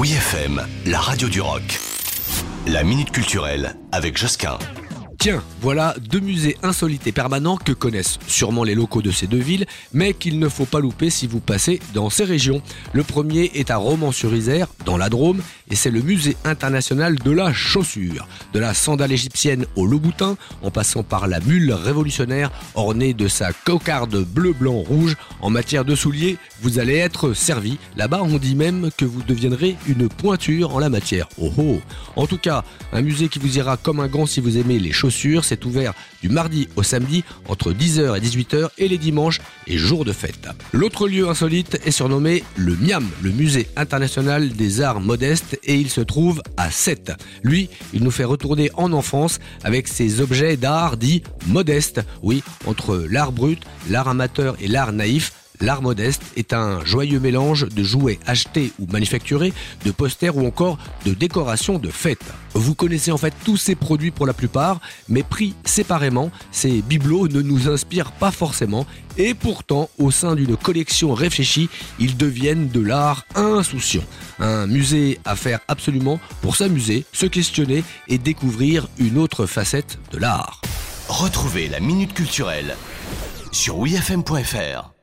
Oui FM, la radio du rock. La minute culturelle avec Josquin. Tiens, voilà deux musées insolites et permanents que connaissent sûrement les locaux de ces deux villes, mais qu'il ne faut pas louper si vous passez dans ces régions. Le premier est à Romans-sur-Isère, dans la Drôme, et c'est le musée international de la chaussure. De la sandale égyptienne au Louboutin, en passant par la mule révolutionnaire ornée de sa cocarde bleu, blanc, rouge. En matière de souliers, vous allez être servi. Là-bas, on dit même que vous deviendrez une pointure en la matière. Oh oh En tout cas, un musée qui vous ira comme un gant si vous aimez les chaussures c'est ouvert du mardi au samedi entre 10h et 18h et les dimanches et jours de fête. L'autre lieu insolite est surnommé le MIAM, le Musée international des arts modestes, et il se trouve à 7. Lui, il nous fait retourner en enfance avec ses objets d'art dits modestes. Oui, entre l'art brut, l'art amateur et l'art naïf, L'art modeste est un joyeux mélange de jouets achetés ou manufacturés, de posters ou encore de décorations de fêtes. Vous connaissez en fait tous ces produits pour la plupart, mais pris séparément, ces bibelots ne nous inspirent pas forcément et pourtant, au sein d'une collection réfléchie, ils deviennent de l'art insouciant. Un musée à faire absolument pour s'amuser, se questionner et découvrir une autre facette de l'art. Retrouvez la Minute Culturelle sur wifm.fr.